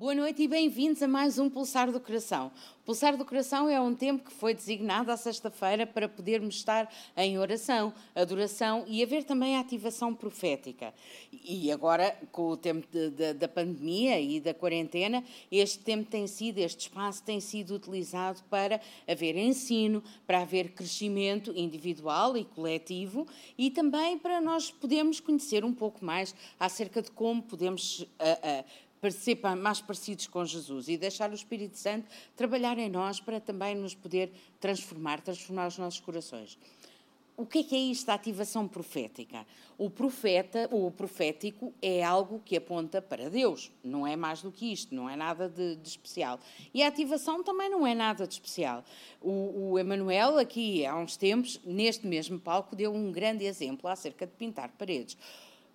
Boa noite e bem-vindos a mais um Pulsar do Coração. O Pulsar do Coração é um tempo que foi designado à sexta-feira para podermos estar em oração, adoração e haver também a ativação profética. E agora, com o tempo de, de, da pandemia e da quarentena, este tempo tem sido, este espaço tem sido utilizado para haver ensino, para haver crescimento individual e coletivo e também para nós podermos conhecer um pouco mais acerca de como podemos. Uh, uh, para ser mais parecidos com Jesus e deixar o Espírito Santo trabalhar em nós para também nos poder transformar, transformar os nossos corações. O que é, que é isto da ativação profética? O profeta, o profético é algo que aponta para Deus, não é mais do que isto, não é nada de, de especial. E a ativação também não é nada de especial. O, o Emanuel, aqui há uns tempos, neste mesmo palco, deu um grande exemplo acerca de pintar paredes.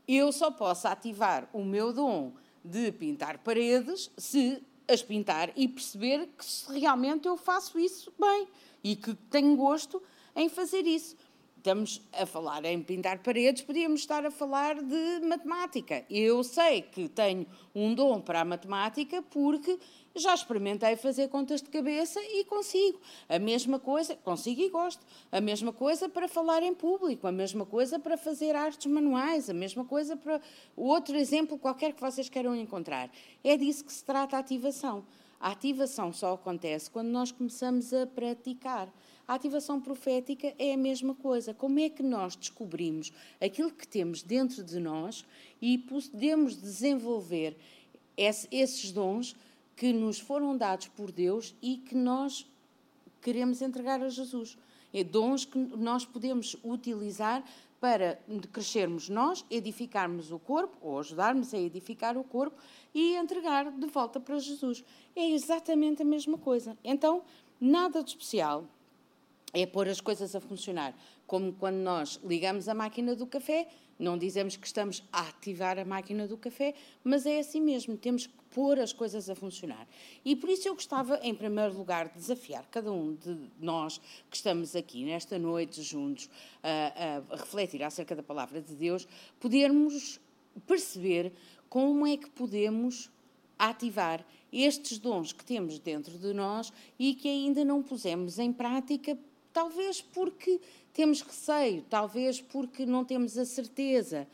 Eu só posso ativar o meu dom de pintar paredes se as pintar e perceber que realmente eu faço isso bem e que tenho gosto em fazer isso estamos a falar em pintar paredes, podíamos estar a falar de matemática. Eu sei que tenho um dom para a matemática porque já experimentei fazer contas de cabeça e consigo. A mesma coisa, consigo e gosto. A mesma coisa para falar em público, a mesma coisa para fazer artes manuais, a mesma coisa para outro exemplo qualquer que vocês queiram encontrar. É disso que se trata a ativação. A ativação só acontece quando nós começamos a praticar. A ativação profética é a mesma coisa. Como é que nós descobrimos aquilo que temos dentro de nós e podemos desenvolver esses dons que nos foram dados por Deus e que nós queremos entregar a Jesus? É dons que nós podemos utilizar para crescermos nós, edificarmos o corpo, ou ajudarmos a edificar o corpo e entregar de volta para Jesus. É exatamente a mesma coisa. Então, nada de especial é pôr as coisas a funcionar. Como quando nós ligamos a máquina do café, não dizemos que estamos a ativar a máquina do café, mas é assim mesmo, temos que pôr as coisas a funcionar. E por isso eu gostava, em primeiro lugar, de desafiar cada um de nós que estamos aqui nesta noite juntos a, a refletir acerca da palavra de Deus, podermos perceber como é que podemos ativar estes dons que temos dentro de nós e que ainda não pusemos em prática Talvez porque temos receio, talvez porque não temos a certeza.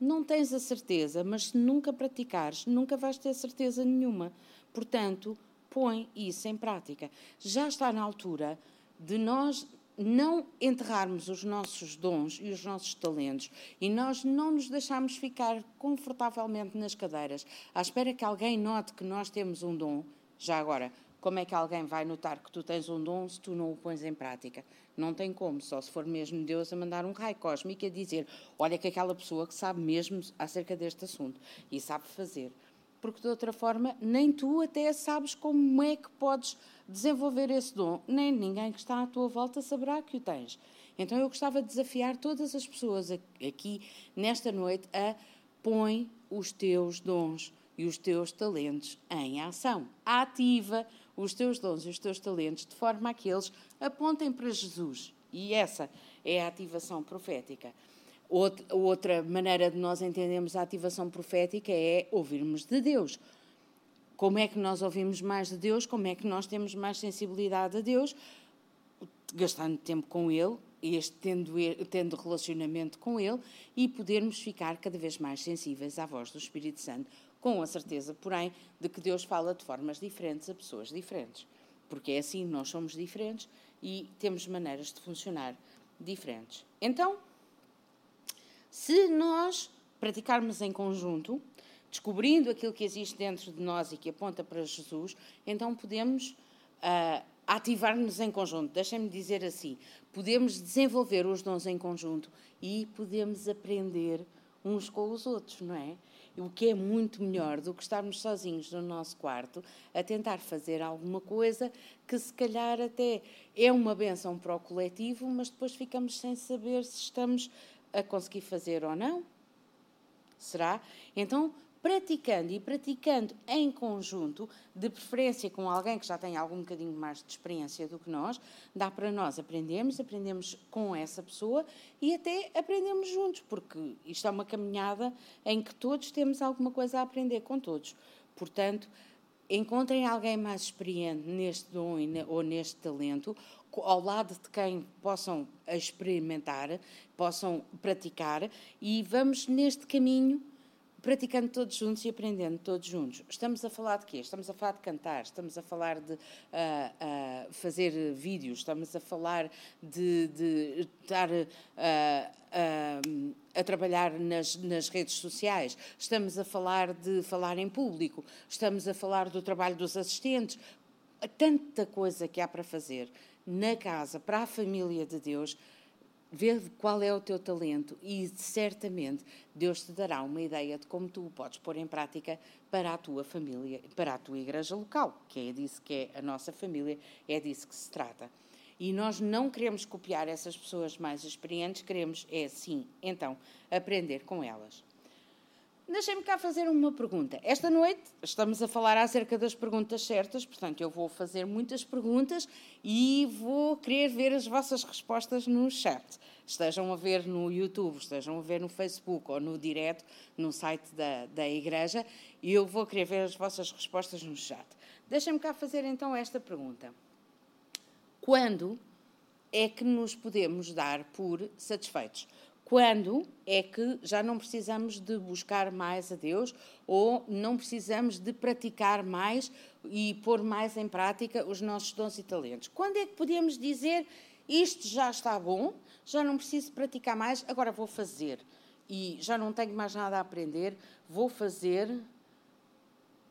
Não tens a certeza, mas se nunca praticares, nunca vais ter certeza nenhuma. Portanto, põe isso em prática. Já está na altura de nós não enterrarmos os nossos dons e os nossos talentos e nós não nos deixarmos ficar confortavelmente nas cadeiras à espera que alguém note que nós temos um dom. Já agora, como é que alguém vai notar que tu tens um dom se tu não o pões em prática? Não tem como, só se for mesmo Deus a mandar um raio cósmico a dizer: olha que aquela pessoa que sabe mesmo acerca deste assunto e sabe fazer. Porque de outra forma, nem tu até sabes como é que podes desenvolver esse dom, nem ninguém que está à tua volta saberá que o tens. Então eu gostava de desafiar todas as pessoas aqui nesta noite a põe os teus dons e os teus talentos em ação. Ativa os teus dons e os teus talentos de forma a que eles apontem para Jesus. E essa é a ativação profética. Outra maneira de nós entendermos a ativação profética é ouvirmos de Deus. Como é que nós ouvimos mais de Deus? Como é que nós temos mais sensibilidade a Deus? Gastando tempo com Ele, este, tendo, tendo relacionamento com Ele e podermos ficar cada vez mais sensíveis à voz do Espírito Santo com a certeza, porém, de que Deus fala de formas diferentes a pessoas diferentes. Porque é assim, nós somos diferentes e temos maneiras de funcionar diferentes. Então, se nós praticarmos em conjunto, descobrindo aquilo que existe dentro de nós e que aponta para Jesus, então podemos uh, ativar-nos em conjunto. Deixem-me dizer assim: podemos desenvolver os dons em conjunto e podemos aprender uns com os outros, não é? O que é muito melhor do que estarmos sozinhos no nosso quarto a tentar fazer alguma coisa que se calhar até é uma benção para o coletivo, mas depois ficamos sem saber se estamos a conseguir fazer ou não. Será? Então, praticando e praticando em conjunto, de preferência com alguém que já tem algum bocadinho mais de experiência do que nós, dá para nós aprendermos, aprendemos com essa pessoa e até aprendemos juntos, porque isto é uma caminhada em que todos temos alguma coisa a aprender com todos. Portanto, encontrem alguém mais experiente neste dom ou neste talento, ao lado de quem possam experimentar, possam praticar, e vamos neste caminho praticando todos juntos e aprendendo todos juntos. Estamos a falar de quê? Estamos a falar de cantar, estamos a falar de uh, uh, fazer vídeos, estamos a falar de, de estar uh, a trabalhar nas, nas redes sociais, estamos a falar de falar em público, estamos a falar do trabalho dos assistentes. Tanta coisa que há para fazer na casa, para a família de Deus Vê qual é o teu talento e certamente Deus te dará uma ideia de como tu o podes pôr em prática para a tua família, para a tua igreja local, que é disso que é a nossa família, é disso que se trata. E nós não queremos copiar essas pessoas mais experientes, queremos, é sim, então, aprender com elas. Deixem-me cá fazer uma pergunta. Esta noite estamos a falar acerca das perguntas certas, portanto, eu vou fazer muitas perguntas e vou querer ver as vossas respostas no chat. Estejam a ver no YouTube, estejam a ver no Facebook ou no direto no site da, da Igreja, e eu vou querer ver as vossas respostas no chat. Deixem-me cá fazer então esta pergunta. Quando é que nos podemos dar por satisfeitos? Quando é que já não precisamos de buscar mais a Deus ou não precisamos de praticar mais e pôr mais em prática os nossos dons e talentos? Quando é que podemos dizer isto já está bom, já não preciso praticar mais, agora vou fazer e já não tenho mais nada a aprender, vou fazer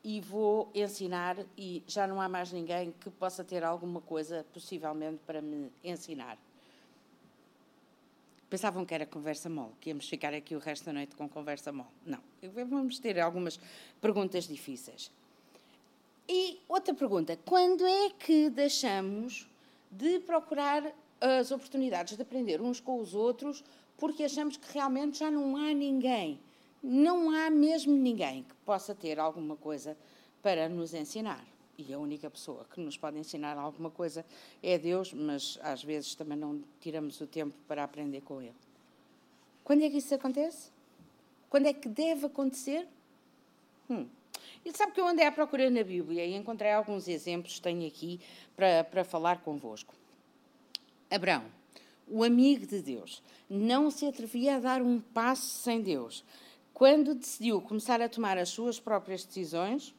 e vou ensinar e já não há mais ninguém que possa ter alguma coisa possivelmente para me ensinar. Pensavam que era conversa mole, que íamos ficar aqui o resto da noite com conversa mole. Não, vamos ter algumas perguntas difíceis. E outra pergunta: quando é que deixamos de procurar as oportunidades de aprender uns com os outros porque achamos que realmente já não há ninguém, não há mesmo ninguém que possa ter alguma coisa para nos ensinar? E a única pessoa que nos pode ensinar alguma coisa é Deus, mas às vezes também não tiramos o tempo para aprender com Ele. Quando é que isso acontece? Quando é que deve acontecer? Hum. E sabe que eu andei à procura na Bíblia e encontrei alguns exemplos, tenho aqui para, para falar convosco. Abraão, o amigo de Deus, não se atrevia a dar um passo sem Deus. Quando decidiu começar a tomar as suas próprias decisões,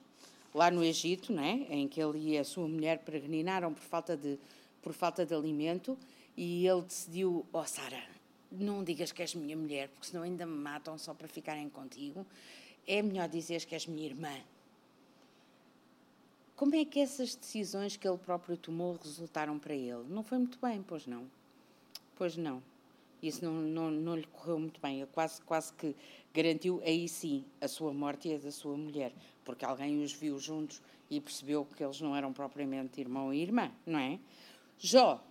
lá no Egito, né, em que ele e a sua mulher peregrinaram por falta de, por falta de alimento, e ele decidiu: Oh, Sara, não digas que és minha mulher, porque senão ainda me matam só para ficarem contigo. É melhor dizeres que és minha irmã. Como é que essas decisões que ele próprio tomou resultaram para ele? Não foi muito bem, pois não? Pois não. Isso não, não, não lhe correu muito bem. Ele quase, quase que garantiu, aí sim, a sua morte e a da sua mulher porque alguém os viu juntos e percebeu que eles não eram propriamente irmão e irmã, não é? Jó,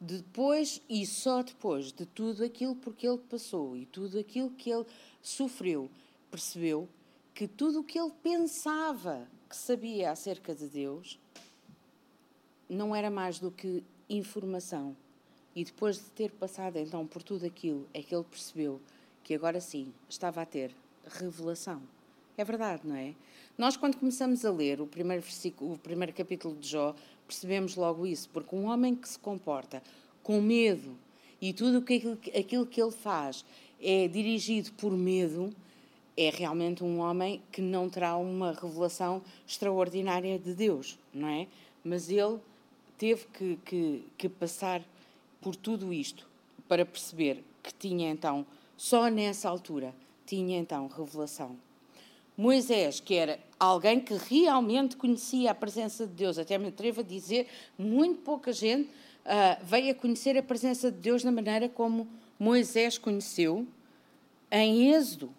depois e só depois de tudo aquilo por que ele passou e tudo aquilo que ele sofreu, percebeu que tudo o que ele pensava que sabia acerca de Deus não era mais do que informação. E depois de ter passado então por tudo aquilo, é que ele percebeu que agora sim estava a ter revelação. É verdade, não é? Nós, quando começamos a ler o primeiro, versículo, o primeiro capítulo de Jó, percebemos logo isso, porque um homem que se comporta com medo e tudo aquilo, aquilo que ele faz é dirigido por medo, é realmente um homem que não terá uma revelação extraordinária de Deus, não é? Mas ele teve que, que, que passar por tudo isto para perceber que tinha então, só nessa altura, tinha então revelação. Moisés, que era alguém que realmente conhecia a presença de Deus, até me atrevo a dizer, muito pouca gente uh, veio a conhecer a presença de Deus da maneira como Moisés conheceu. Em Êxodo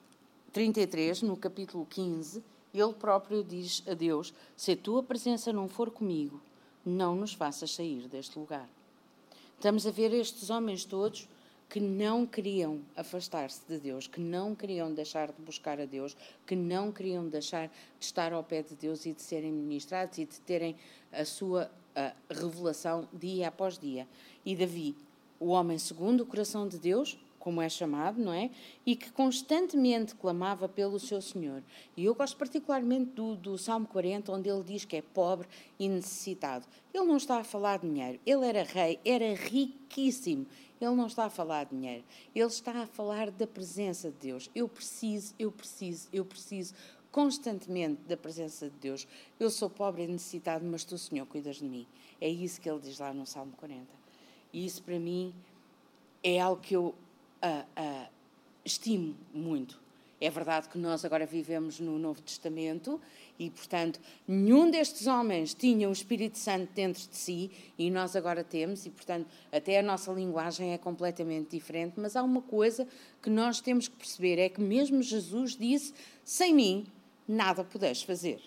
33, no capítulo 15, ele próprio diz a Deus: Se a tua presença não for comigo, não nos faças sair deste lugar. Estamos a ver estes homens todos que não queriam afastar-se de Deus, que não queriam deixar de buscar a Deus, que não queriam deixar de estar ao pé de Deus e de serem ministrados e de terem a sua a revelação dia após dia. E Davi, o homem segundo o coração de Deus, como é chamado, não é? E que constantemente clamava pelo seu Senhor. E eu gosto particularmente do, do Salmo 40, onde ele diz que é pobre e necessitado. Ele não está a falar de dinheiro, ele era rei, era riquíssimo. Ele não está a falar de dinheiro, ele está a falar da presença de Deus. Eu preciso, eu preciso, eu preciso constantemente da presença de Deus. Eu sou pobre e necessitado, mas tu, Senhor, cuidas de mim. É isso que ele diz lá no Salmo 40. E isso para mim é algo que eu uh, uh, estimo muito. É verdade que nós agora vivemos no Novo Testamento e, portanto, nenhum destes homens tinha o Espírito Santo dentro de si e nós agora temos, e, portanto, até a nossa linguagem é completamente diferente. Mas há uma coisa que nós temos que perceber: é que mesmo Jesus disse: sem mim nada podes fazer.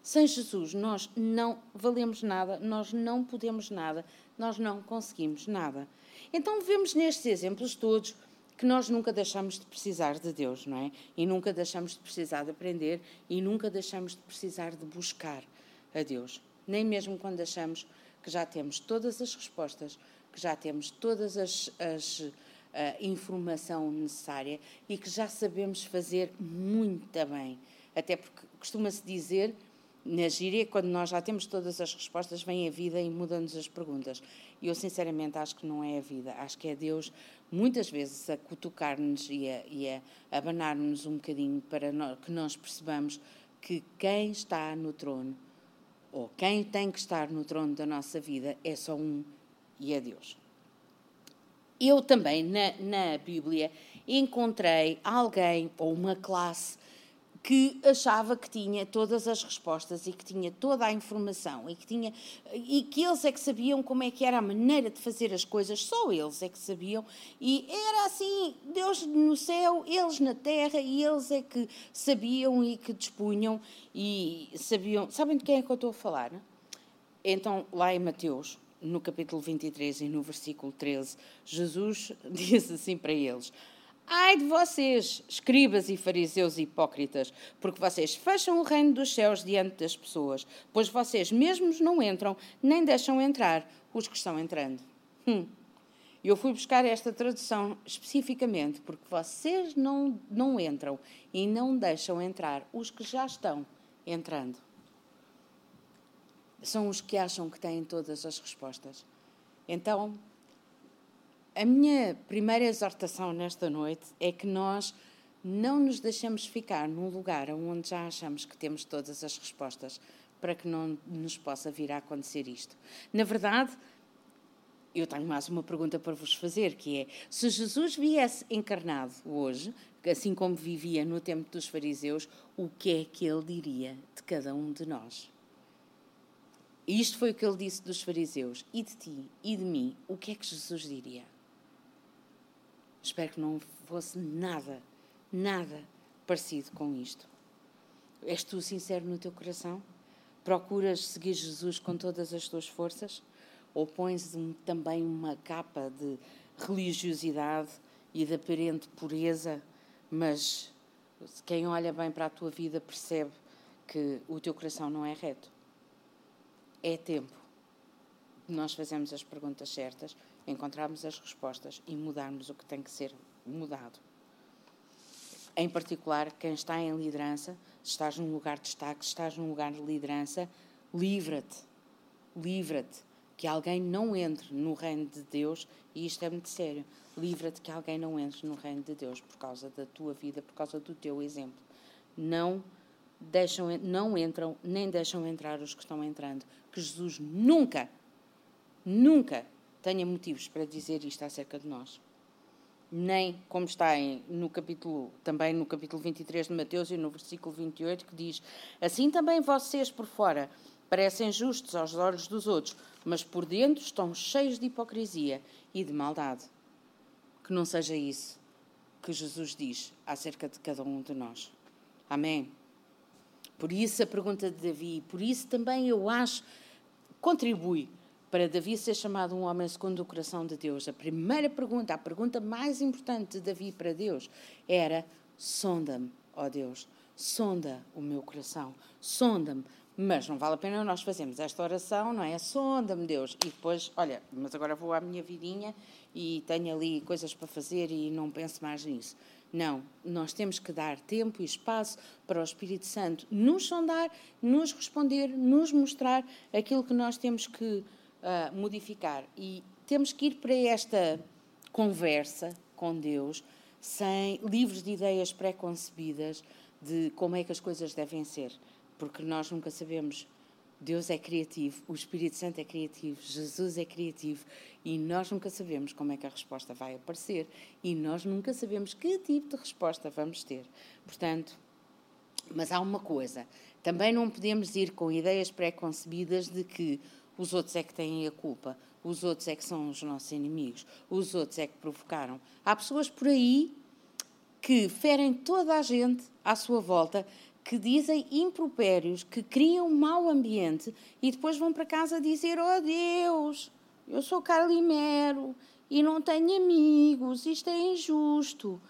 Sem Jesus, nós não valemos nada, nós não podemos nada, nós não conseguimos nada. Então, vemos nestes exemplos todos que nós nunca deixamos de precisar de Deus, não é? E nunca deixamos de precisar de aprender e nunca deixamos de precisar de buscar a Deus. Nem mesmo quando achamos que já temos todas as respostas, que já temos todas as, as a eh, informação necessária e que já sabemos fazer muito bem. Até porque costuma-se dizer na gíria, quando nós já temos todas as respostas, vem a vida e muda-nos as perguntas. E eu, sinceramente, acho que não é a vida. Acho que é Deus, muitas vezes, a cutucar-nos e a, e a abanar-nos um bocadinho para que nós percebamos que quem está no trono, ou quem tem que estar no trono da nossa vida, é só um e é Deus. Eu também, na, na Bíblia, encontrei alguém ou uma classe que achava que tinha todas as respostas e que tinha toda a informação e que tinha e que eles é que sabiam como é que era a maneira de fazer as coisas, só eles é que sabiam. E era assim, Deus no céu, eles na terra e eles é que sabiam e que dispunham e sabiam, sabem de quem é que eu estou a falar? Então, lá em Mateus, no capítulo 23 e no versículo 13, Jesus diz assim para eles: Ai de vocês, escribas e fariseus hipócritas, porque vocês fecham o reino dos céus diante das pessoas, pois vocês mesmos não entram, nem deixam entrar os que estão entrando. Hum. Eu fui buscar esta tradução especificamente porque vocês não, não entram e não deixam entrar os que já estão entrando. São os que acham que têm todas as respostas. Então, a minha primeira exortação nesta noite é que nós não nos deixemos ficar num lugar onde já achamos que temos todas as respostas para que não nos possa vir a acontecer isto. Na verdade, eu tenho mais uma pergunta para vos fazer, que é: se Jesus viesse encarnado hoje, assim como vivia no tempo dos fariseus, o que é que ele diria de cada um de nós? Isto foi o que ele disse dos fariseus: e de ti, e de mim, o que é que Jesus diria? Espero que não fosse nada, nada parecido com isto. És tu sincero no teu coração? Procuras seguir Jesus com todas as tuas forças? Ou pões também uma capa de religiosidade e de aparente pureza, mas quem olha bem para a tua vida percebe que o teu coração não é reto? É tempo nós fazermos as perguntas certas encontrarmos as respostas e mudarmos o que tem que ser mudado. Em particular, quem está em liderança, se estás num lugar de destaque, se estás num lugar de liderança, livra-te, livra-te, que alguém não entre no reino de Deus, e isto é muito sério, livra-te que alguém não entre no reino de Deus por causa da tua vida, por causa do teu exemplo. Não deixam, não entram, nem deixam entrar os que estão entrando. Que Jesus nunca, nunca tenha motivos para dizer isto acerca de nós. Nem, como está em, no capítulo, também no capítulo 23 de Mateus e no versículo 28, que diz: Assim também vocês por fora parecem justos aos olhos dos outros, mas por dentro estão cheios de hipocrisia e de maldade. Que não seja isso que Jesus diz acerca de cada um de nós. Amém. Por isso a pergunta de Davi, por isso também eu acho, contribui para Davi ser chamado um homem segundo o coração de Deus, a primeira pergunta, a pergunta mais importante de Davi para Deus era: sonda-me, ó Deus, sonda o meu coração, sonda-me Mas não vale a pena nós fazermos esta oração, não é? Sonda-me, Deus. E depois, olha, mas agora vou à minha vidinha e tenho ali coisas para fazer e não penso mais nisso. Não, nós temos que dar tempo e espaço para o Espírito Santo nos sondar, nos responder, nos mostrar aquilo que nós temos que uh, modificar. E temos que ir para esta conversa com Deus sem livros de ideias pré-concebidas de como é que as coisas devem ser porque nós nunca sabemos. Deus é criativo, o Espírito Santo é criativo, Jesus é criativo e nós nunca sabemos como é que a resposta vai aparecer e nós nunca sabemos que tipo de resposta vamos ter. Portanto, mas há uma coisa, também não podemos ir com ideias pré-concebidas de que os outros é que têm a culpa, os outros é que são os nossos inimigos, os outros é que provocaram. Há pessoas por aí que ferem toda a gente à sua volta que dizem impropérios, que criam mau ambiente e depois vão para casa dizer: Oh Deus, eu sou Carlimero e não tenho amigos, isto é injusto.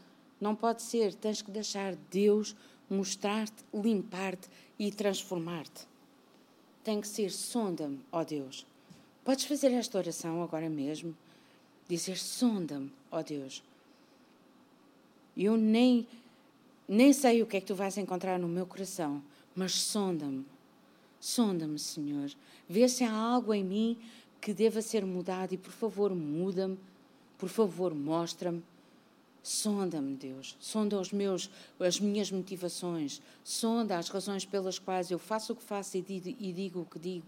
Não pode ser, tens que deixar Deus mostrar-te, limpar-te e transformar-te. Tem que ser, sonda-me, ó Deus. Podes fazer esta oração agora mesmo? Dizer: sonda-me, ó Deus. Eu nem nem sei o que é que tu vais encontrar no meu coração, mas sonda-me. Sonda-me, Senhor. Vê se há algo em mim que deva ser mudado e, por favor, muda-me. Por favor, mostra-me. Sonda-me, Deus. Sonda os meus, as minhas motivações. Sonda as razões pelas quais eu faço o que faço e digo, o que digo.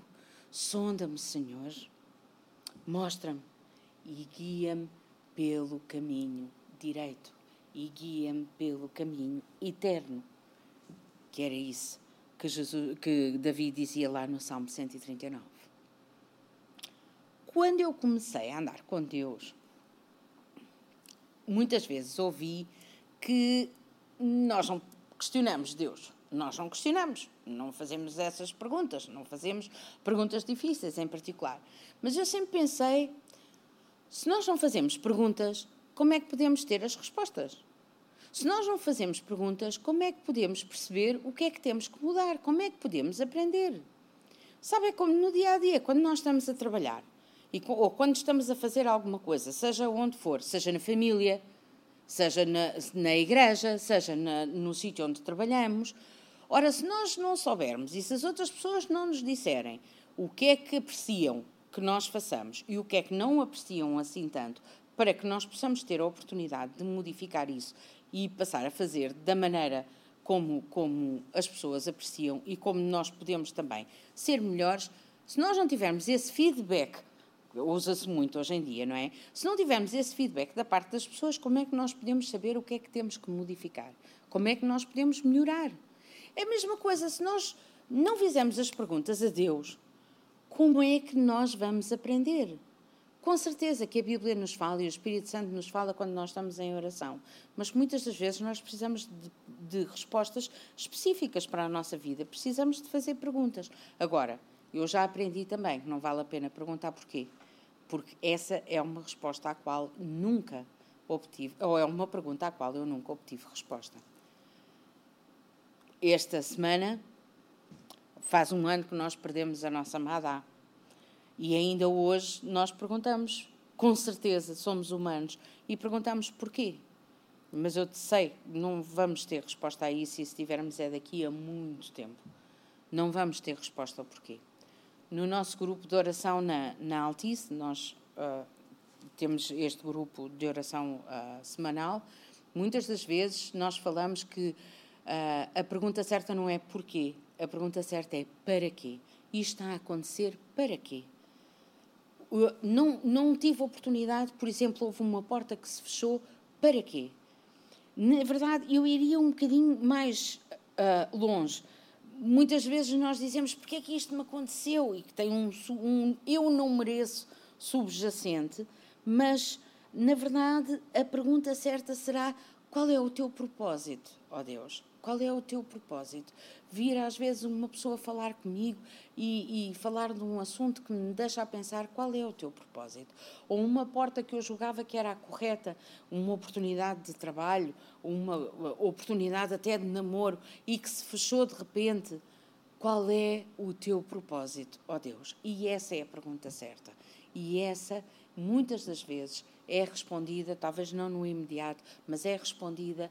Sonda-me, Senhor. Mostra-me e guia-me pelo caminho direito e guia-me pelo caminho eterno. Que era isso que, Jesus, que Davi dizia lá no Salmo 139. Quando eu comecei a andar com Deus, muitas vezes ouvi que nós não questionamos Deus. Nós não questionamos, não fazemos essas perguntas, não fazemos perguntas difíceis em particular. Mas eu sempre pensei: se nós não fazemos perguntas, como é que podemos ter as respostas? Se nós não fazemos perguntas, como é que podemos perceber o que é que temos que mudar? Como é que podemos aprender? Sabe, é como no dia a dia, quando nós estamos a trabalhar e, ou quando estamos a fazer alguma coisa, seja onde for, seja na família, seja na, na igreja, seja na, no sítio onde trabalhamos. Ora, se nós não soubermos e se as outras pessoas não nos disserem o que é que apreciam que nós façamos e o que é que não apreciam assim tanto, para que nós possamos ter a oportunidade de modificar isso e passar a fazer da maneira como, como as pessoas apreciam e como nós podemos também ser melhores, se nós não tivermos esse feedback, usa-se muito hoje em dia, não é? Se não tivermos esse feedback da parte das pessoas, como é que nós podemos saber o que é que temos que modificar? Como é que nós podemos melhorar? É a mesma coisa, se nós não fizermos as perguntas a Deus, como é que nós vamos aprender? Com certeza que a Bíblia nos fala e o Espírito Santo nos fala quando nós estamos em oração, mas muitas das vezes nós precisamos de, de respostas específicas para a nossa vida, precisamos de fazer perguntas. Agora, eu já aprendi também que não vale a pena perguntar porquê, porque essa é uma resposta à qual nunca obtive, ou é uma pergunta à qual eu nunca obtive resposta. Esta semana faz um ano que nós perdemos a nossa amada e ainda hoje nós perguntamos, com certeza somos humanos, e perguntamos porquê. Mas eu sei, não vamos ter resposta a isso e se tivermos é daqui a muito tempo. Não vamos ter resposta ao porquê. No nosso grupo de oração na, na Altice, nós uh, temos este grupo de oração uh, semanal. Muitas das vezes nós falamos que uh, a pergunta certa não é porquê, a pergunta certa é para quê. Isto está a acontecer para quê? não, não tive oportunidade, por exemplo, houve uma porta que se fechou, para quê? Na verdade, eu iria um bocadinho mais uh, longe. Muitas vezes nós dizemos porque é que isto me aconteceu e que tem um, um eu não mereço subjacente, mas na verdade a pergunta certa será qual é o teu propósito, ó oh Deus? Qual é o teu propósito? Vir às vezes uma pessoa falar comigo e, e, falar de um assunto que me deixa a pensar qual é o teu propósito. Ou uma porta que eu julgava que era a correta, uma oportunidade de trabalho, uma oportunidade até de namoro e que se fechou de repente. Qual é o teu propósito, ó oh Deus? E essa é a pergunta certa. E essa, muitas das vezes, é respondida, talvez não no imediato, mas é respondida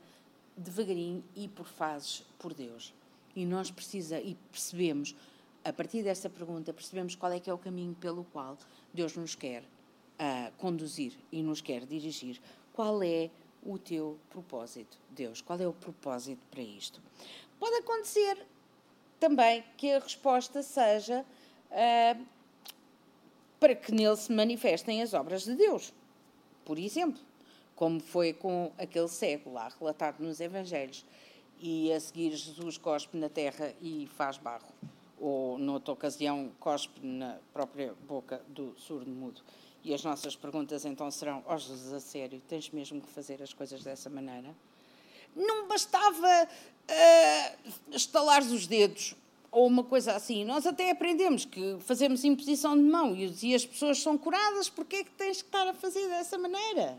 devagarinho e por fases por Deus. E nós precisa e percebemos, a partir dessa pergunta, percebemos qual é que é o caminho pelo qual Deus nos quer uh, conduzir e nos quer dirigir. Qual é o teu propósito, Deus? Qual é o propósito para isto? Pode acontecer também que a resposta seja uh, para que nele se manifestem as obras de Deus. Por exemplo, como foi com aquele cego lá relatado nos Evangelhos, e a seguir Jesus cospe na terra e faz barro, ou noutra ocasião cospe na própria boca do surdo-mudo. E as nossas perguntas então serão: Ó oh, Jesus, a sério, tens mesmo que fazer as coisas dessa maneira? Não bastava uh, estalar os dedos ou uma coisa assim. Nós até aprendemos que fazemos imposição de mão e as pessoas são curadas, porque é que tens que estar a fazer dessa maneira?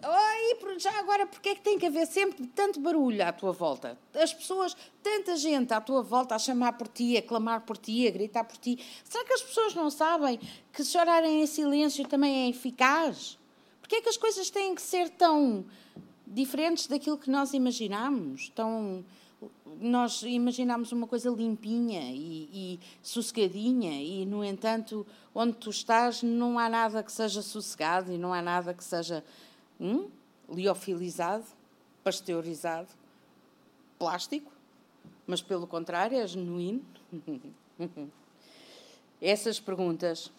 Oi, já agora, porque é que tem que haver sempre tanto barulho à tua volta? As pessoas, tanta gente à tua volta a chamar por ti, a clamar por ti, a gritar por ti. Será que as pessoas não sabem que chorarem em silêncio também é eficaz? Porque é que as coisas têm que ser tão diferentes daquilo que nós imaginamos? Tão, nós imaginamos uma coisa limpinha e, e sossegadinha e, no entanto, onde tu estás não há nada que seja sossegado e não há nada que seja Hum? Liofilizado, pasteurizado, plástico, mas pelo contrário é genuíno. Essas perguntas,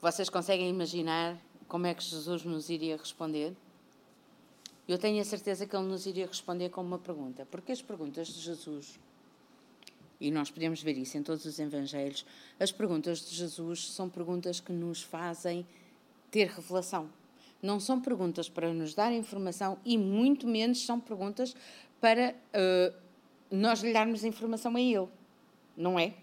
vocês conseguem imaginar como é que Jesus nos iria responder? Eu tenho a certeza que ele nos iria responder com uma pergunta, porque as perguntas de Jesus, e nós podemos ver isso em todos os evangelhos, as perguntas de Jesus são perguntas que nos fazem ter revelação. Não são perguntas para nos dar informação e muito menos são perguntas para uh, nós lhe darmos informação a ele. Não é?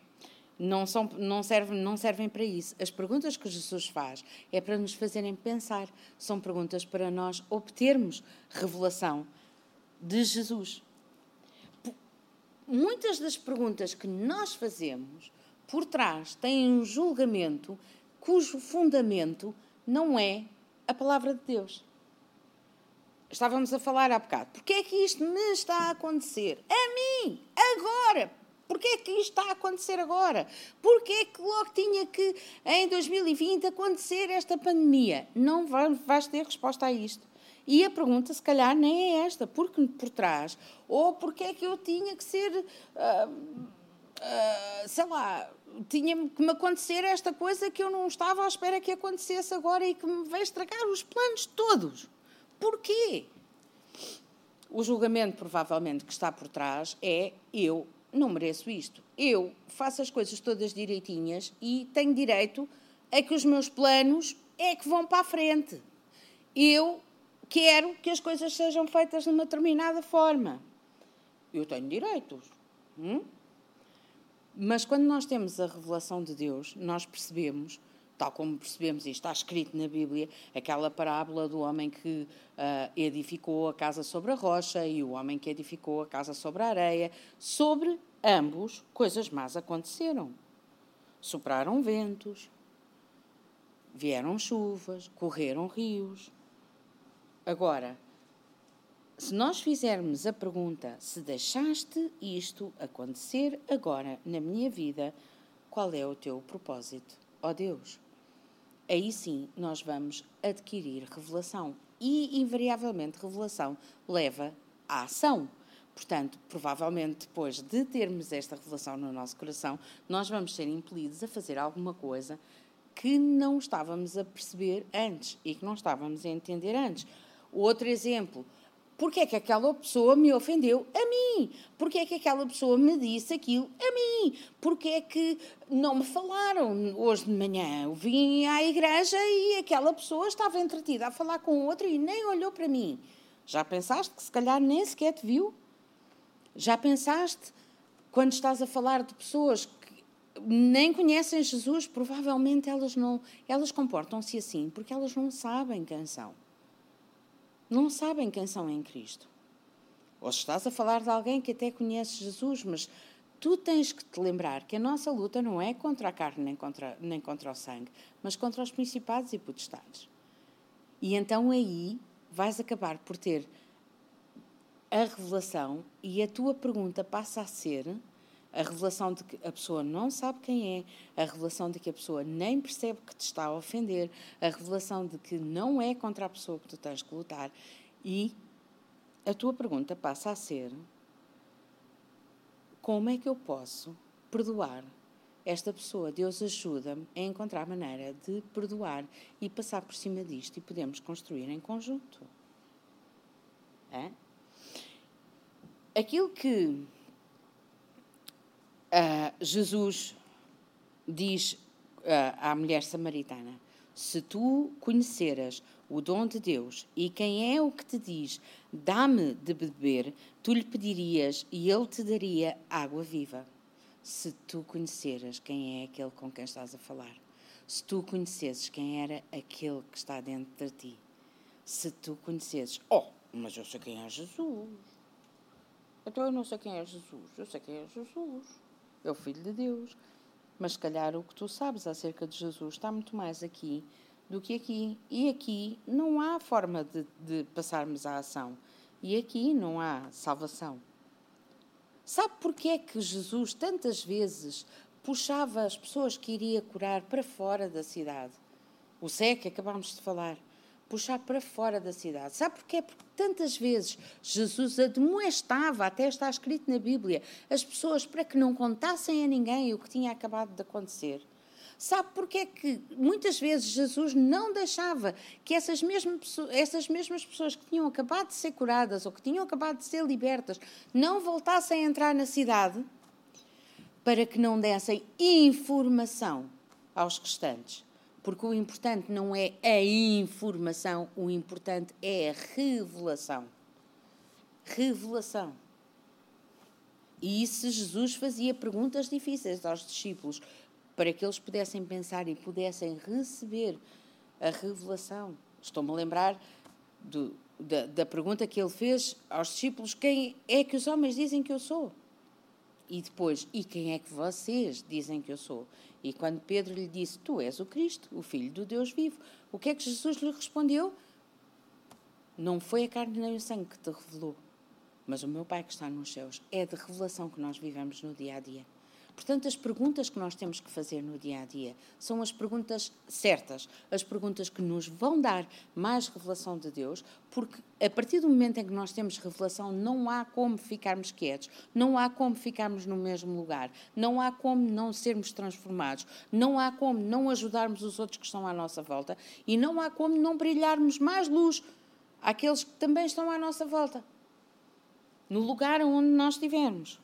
Não, são, não, servem, não servem para isso. As perguntas que Jesus faz é para nos fazerem pensar. São perguntas para nós obtermos revelação de Jesus. Muitas das perguntas que nós fazemos por trás têm um julgamento cujo fundamento não é a palavra de Deus. Estávamos a falar há bocado. Porquê é que isto me está a acontecer? A mim! Agora! Porquê é que isto está a acontecer agora? Porquê é que logo tinha que, em 2020, acontecer esta pandemia? Não vais ter resposta a isto. E a pergunta, se calhar, nem é esta. Porque por trás? Ou porquê é que eu tinha que ser, uh, uh, sei lá, tinha que me acontecer esta coisa que eu não estava à espera que acontecesse agora e que me vai estragar os planos todos. Porquê? O julgamento, provavelmente, que está por trás é eu não mereço isto. Eu faço as coisas todas direitinhas e tenho direito a que os meus planos é que vão para a frente. Eu quero que as coisas sejam feitas de uma determinada forma. Eu tenho direitos. Hum? Mas quando nós temos a revelação de Deus, nós percebemos, tal como percebemos, e está escrito na Bíblia, aquela parábola do homem que uh, edificou a casa sobre a rocha e o homem que edificou a casa sobre a areia. Sobre ambos, coisas más aconteceram. Sopraram ventos, vieram chuvas, correram rios. Agora, se nós fizermos a pergunta se deixaste isto acontecer agora na minha vida, qual é o teu propósito? Ó oh Deus. Aí sim nós vamos adquirir revelação. E, invariavelmente, revelação leva à ação. Portanto, provavelmente depois de termos esta revelação no nosso coração, nós vamos ser impelidos a fazer alguma coisa que não estávamos a perceber antes e que não estávamos a entender antes. Outro exemplo, porque é que aquela pessoa me ofendeu a mim? Porque é que aquela pessoa me disse aquilo a mim? Porque é que não me falaram hoje de manhã? Eu vim à igreja e aquela pessoa estava entretida a falar com outra e nem olhou para mim. Já pensaste que se calhar nem sequer te viu? Já pensaste quando estás a falar de pessoas que nem conhecem Jesus, provavelmente elas não, elas comportam-se assim porque elas não sabem quem são não sabem quem são em Cristo. Ou estás a falar de alguém que até conhece Jesus, mas tu tens que te lembrar que a nossa luta não é contra a carne nem contra, nem contra o sangue, mas contra os principados e potestades. E então aí vais acabar por ter a revelação e a tua pergunta passa a ser a revelação de que a pessoa não sabe quem é, a revelação de que a pessoa nem percebe que te está a ofender, a revelação de que não é contra a pessoa que tu tens que lutar. E a tua pergunta passa a ser: como é que eu posso perdoar esta pessoa? Deus ajuda-me a encontrar maneira de perdoar e passar por cima disto e podemos construir em conjunto. É? Aquilo que Uh, Jesus diz uh, à mulher samaritana: Se tu conheceras o dom de Deus e quem é o que te diz, dá-me de beber, tu lhe pedirias e ele te daria água viva. Se tu conheceras quem é aquele com quem estás a falar, se tu conhecesses quem era aquele que está dentro de ti, se tu conhecesses, oh, mas eu sei quem é Jesus. Então eu não sei quem é Jesus, eu sei quem é Jesus é o Filho de Deus. Mas se calhar o que tu sabes acerca de Jesus está muito mais aqui do que aqui. E aqui não há forma de, de passarmos à ação. E aqui não há salvação. Sabe porquê é que Jesus tantas vezes puxava as pessoas que iria curar para fora da cidade? O que acabámos de falar puxar para fora da cidade. Sabe porquê? Porque tantas vezes Jesus admoestava, até está escrito na Bíblia, as pessoas para que não contassem a ninguém o que tinha acabado de acontecer. Sabe porquê que muitas vezes Jesus não deixava que essas mesmas, essas mesmas pessoas que tinham acabado de ser curadas ou que tinham acabado de ser libertas não voltassem a entrar na cidade para que não dessem informação aos restantes? Porque o importante não é a informação, o importante é a revelação. Revelação. E isso Jesus fazia perguntas difíceis aos discípulos para que eles pudessem pensar e pudessem receber a revelação. Estou-me a lembrar do, da, da pergunta que ele fez aos discípulos: Quem é que os homens dizem que eu sou? E depois, e quem é que vocês dizem que eu sou? E quando Pedro lhe disse, Tu és o Cristo, o Filho do Deus vivo, o que é que Jesus lhe respondeu? Não foi a carne nem o sangue que te revelou, mas o meu Pai que está nos céus. É de revelação que nós vivemos no dia a dia. Portanto, as perguntas que nós temos que fazer no dia a dia são as perguntas certas, as perguntas que nos vão dar mais revelação de Deus, porque a partir do momento em que nós temos revelação, não há como ficarmos quietos, não há como ficarmos no mesmo lugar, não há como não sermos transformados, não há como não ajudarmos os outros que estão à nossa volta e não há como não brilharmos mais luz àqueles que também estão à nossa volta, no lugar onde nós estivermos.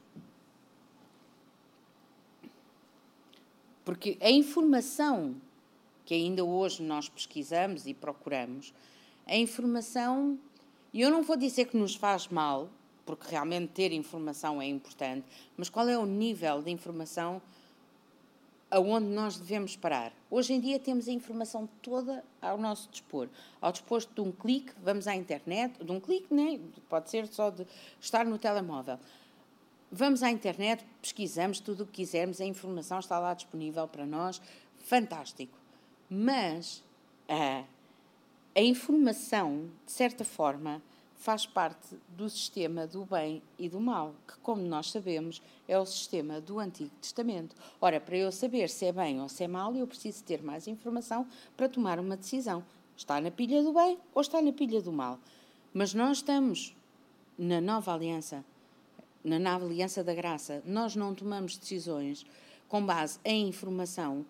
Porque a informação que ainda hoje nós pesquisamos e procuramos, a informação, e eu não vou dizer que nos faz mal, porque realmente ter informação é importante, mas qual é o nível de informação aonde nós devemos parar? Hoje em dia temos a informação toda ao nosso dispor. Ao dispor de um clique, vamos à internet, de um clique, né? pode ser só de estar no telemóvel. Vamos à internet, pesquisamos tudo o que quisermos, a informação está lá disponível para nós, fantástico. Mas a, a informação, de certa forma, faz parte do sistema do bem e do mal, que, como nós sabemos, é o sistema do Antigo Testamento. Ora, para eu saber se é bem ou se é mal, eu preciso ter mais informação para tomar uma decisão. Está na pilha do bem ou está na pilha do mal? Mas nós estamos na nova aliança na, na Aliança da Graça, nós não tomamos decisões com base em informação,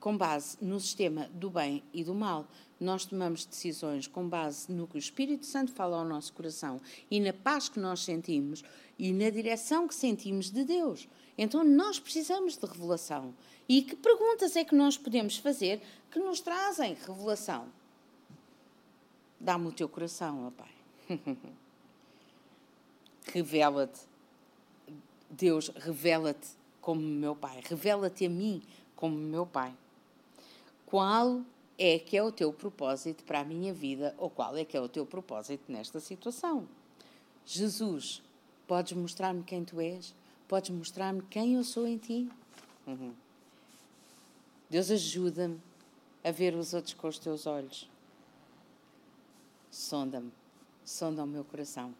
com base no sistema do bem e do mal. Nós tomamos decisões com base no que o Espírito Santo fala ao nosso coração e na paz que nós sentimos e na direção que sentimos de Deus. Então nós precisamos de revelação. E que perguntas é que nós podemos fazer que nos trazem revelação? Dá-me o teu coração, ó Pai. Revela-te Deus, revela-te como meu Pai, revela-te a mim como meu Pai. Qual é que é o teu propósito para a minha vida ou qual é que é o teu propósito nesta situação? Jesus, podes mostrar-me quem tu és? Podes mostrar-me quem eu sou em ti? Uhum. Deus ajuda-me a ver os outros com os teus olhos. Sonda-me, sonda o meu coração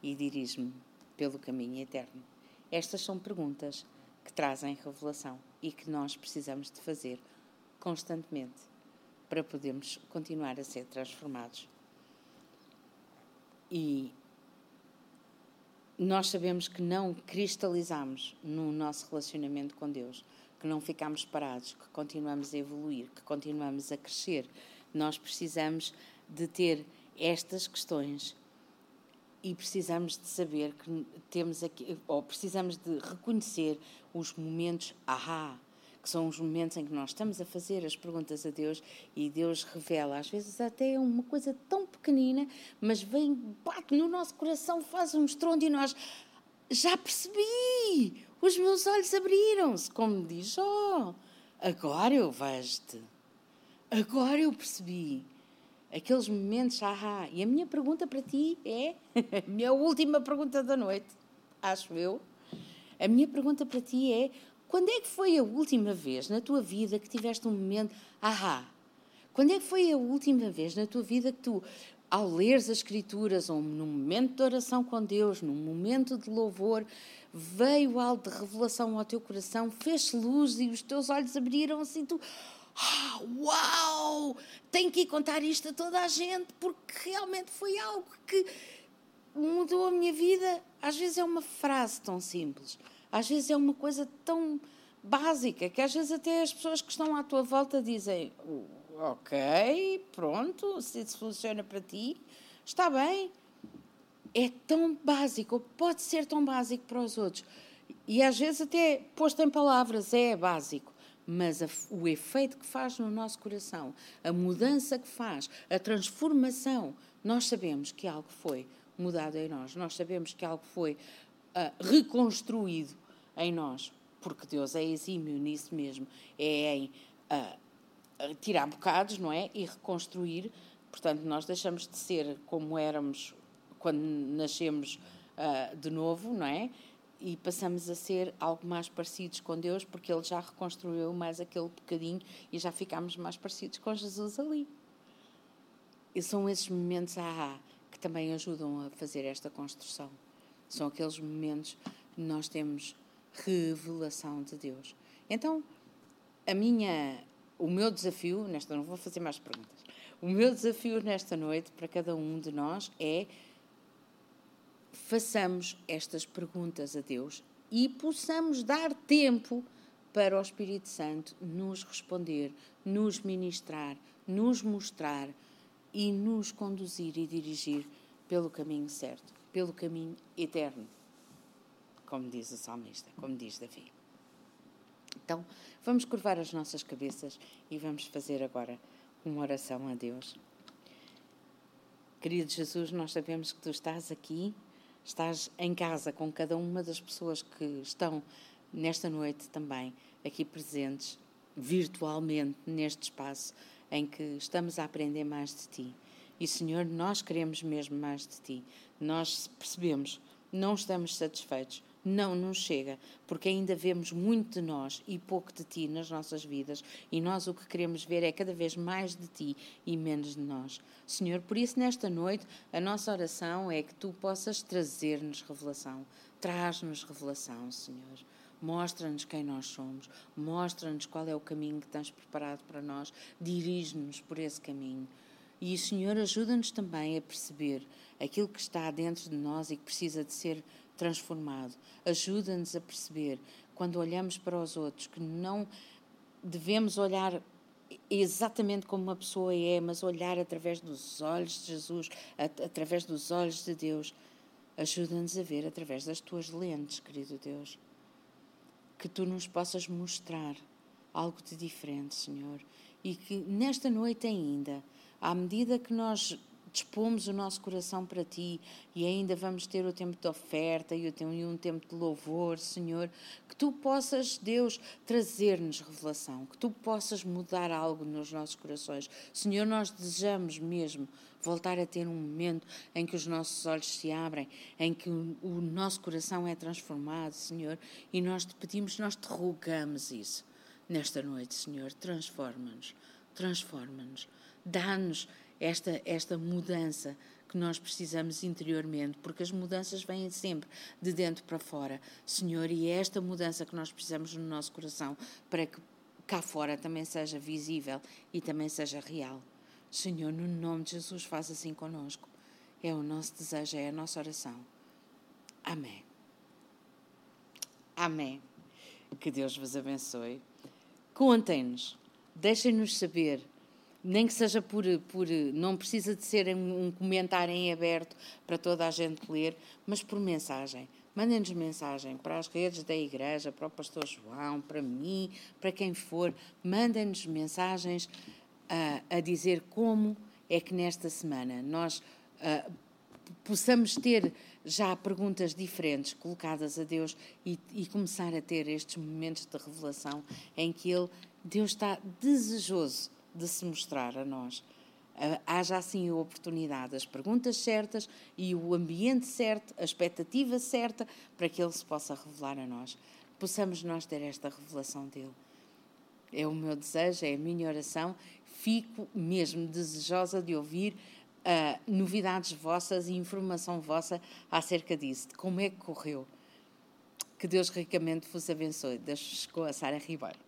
e dirige-me pelo caminho eterno. Estas são perguntas que trazem revelação e que nós precisamos de fazer constantemente para podermos continuar a ser transformados. E nós sabemos que não cristalizamos no nosso relacionamento com Deus, que não ficamos parados, que continuamos a evoluir, que continuamos a crescer. Nós precisamos de ter estas questões e precisamos de saber que temos aqui, ou precisamos de reconhecer os momentos ahá, que são os momentos em que nós estamos a fazer as perguntas a Deus e Deus revela, às vezes até uma coisa tão pequenina, mas vem, bate no nosso coração, faz um estrondo e nós já percebi, os meus olhos abriram-se, como diz, oh, agora eu vejo-te, agora eu percebi aqueles momentos, ahá. E a minha pergunta para ti é, a minha última pergunta da noite, acho eu, a minha pergunta para ti é, quando é que foi a última vez na tua vida que tiveste um momento, ahá? Quando é que foi a última vez na tua vida que tu, ao ler as Escrituras, ou num momento de oração com Deus, num momento de louvor, veio algo de revelação ao teu coração, fez luz e os teus olhos abriram assim, tu ah, uau! Tenho que ir contar isto a toda a gente porque realmente foi algo que mudou a minha vida. Às vezes é uma frase tão simples, às vezes é uma coisa tão básica que às vezes até as pessoas que estão à tua volta dizem: Ok, pronto, se isso funciona para ti, está bem. É tão básico, pode ser tão básico para os outros. E às vezes até posto em palavras é básico mas a, o efeito que faz no nosso coração, a mudança que faz, a transformação, nós sabemos que algo foi mudado em nós, nós sabemos que algo foi uh, reconstruído em nós, porque Deus é exímio nisso mesmo, é em uh, tirar bocados, não é? E reconstruir, portanto, nós deixamos de ser como éramos quando nascemos uh, de novo, não é? E passamos a ser algo mais parecidos com Deus, porque Ele já reconstruiu mais aquele bocadinho e já ficámos mais parecidos com Jesus ali. E são esses momentos ah, que também ajudam a fazer esta construção. São aqueles momentos que nós temos revelação de Deus. Então, a minha, o meu desafio, nesta não vou fazer mais perguntas. O meu desafio nesta noite para cada um de nós é façamos estas perguntas a Deus e possamos dar tempo para o Espírito Santo nos responder, nos ministrar, nos mostrar e nos conduzir e dirigir pelo caminho certo, pelo caminho eterno, como diz o salmista, como diz Davi. Então, vamos curvar as nossas cabeças e vamos fazer agora uma oração a Deus. Querido Jesus, nós sabemos que tu estás aqui estás em casa com cada uma das pessoas que estão nesta noite também aqui presentes, virtualmente, neste espaço em que estamos a aprender mais de Ti. E, Senhor, nós queremos mesmo mais de Ti. Nós percebemos, não estamos satisfeitos, não nos chega, porque ainda vemos muito de nós e pouco de ti nas nossas vidas, e nós o que queremos ver é cada vez mais de ti e menos de nós. Senhor, por isso nesta noite a nossa oração é que tu possas trazer-nos revelação. Traz-nos revelação, Senhor. Mostra-nos quem nós somos, mostra-nos qual é o caminho que tens preparado para nós, dirige-nos por esse caminho. E, Senhor, ajuda-nos também a perceber aquilo que está dentro de nós e que precisa de ser transformado. Ajuda-nos a perceber, quando olhamos para os outros, que não devemos olhar exatamente como uma pessoa é, mas olhar através dos olhos de Jesus, através dos olhos de Deus. Ajuda-nos a ver através das tuas lentes, querido Deus. Que tu nos possas mostrar algo de diferente, Senhor. E que nesta noite ainda, à medida que nós dispomos o nosso coração para Ti e ainda vamos ter o tempo de oferta e um tempo de louvor, Senhor, que Tu possas, Deus, trazer-nos revelação, que Tu possas mudar algo nos nossos corações. Senhor, nós desejamos mesmo voltar a ter um momento em que os nossos olhos se abrem, em que o, nosso coração é transformado, Senhor, e nós te pedimos, nós te rogamos isso nesta noite, Senhor. Transforma-nos, transforma-nos, dá-nos esta, esta mudança que nós precisamos interiormente, porque as mudanças vêm sempre de dentro para fora, Senhor, e é esta mudança que nós precisamos no nosso coração para que cá fora também seja visível e também seja real. Senhor, no nome de Jesus, faz assim conosco. É o nosso desejo, é a nossa oração. Amém. Amém. Que Deus vos abençoe. Contem-nos, deixem-nos saber nem que seja por, por não precisa de ser um comentário em aberto para toda a gente ler, mas por mensagem. Mandem-nos mensagem para as redes da igreja, para o pastor João, para mim, para quem for. Mandem-nos mensagens a, a, dizer como é que nesta semana nós possamos ter já perguntas diferentes colocadas a Deus e, e, começar a ter estes momentos de revelação em que Ele, Deus está desejoso de se mostrar a nós. Uh, haja assim a oportunidade, as perguntas certas e o ambiente certo, a expectativa certa para que Ele se possa revelar a nós. Possamos nós ter esta revelação dele. É o meu desejo, é a minha oração. Fico mesmo desejosa de ouvir uh, novidades vossas e informação vossa acerca disso, de como é que correu. Que Deus ricamente vos abençoe. Deixo com a Sara Ribeiro.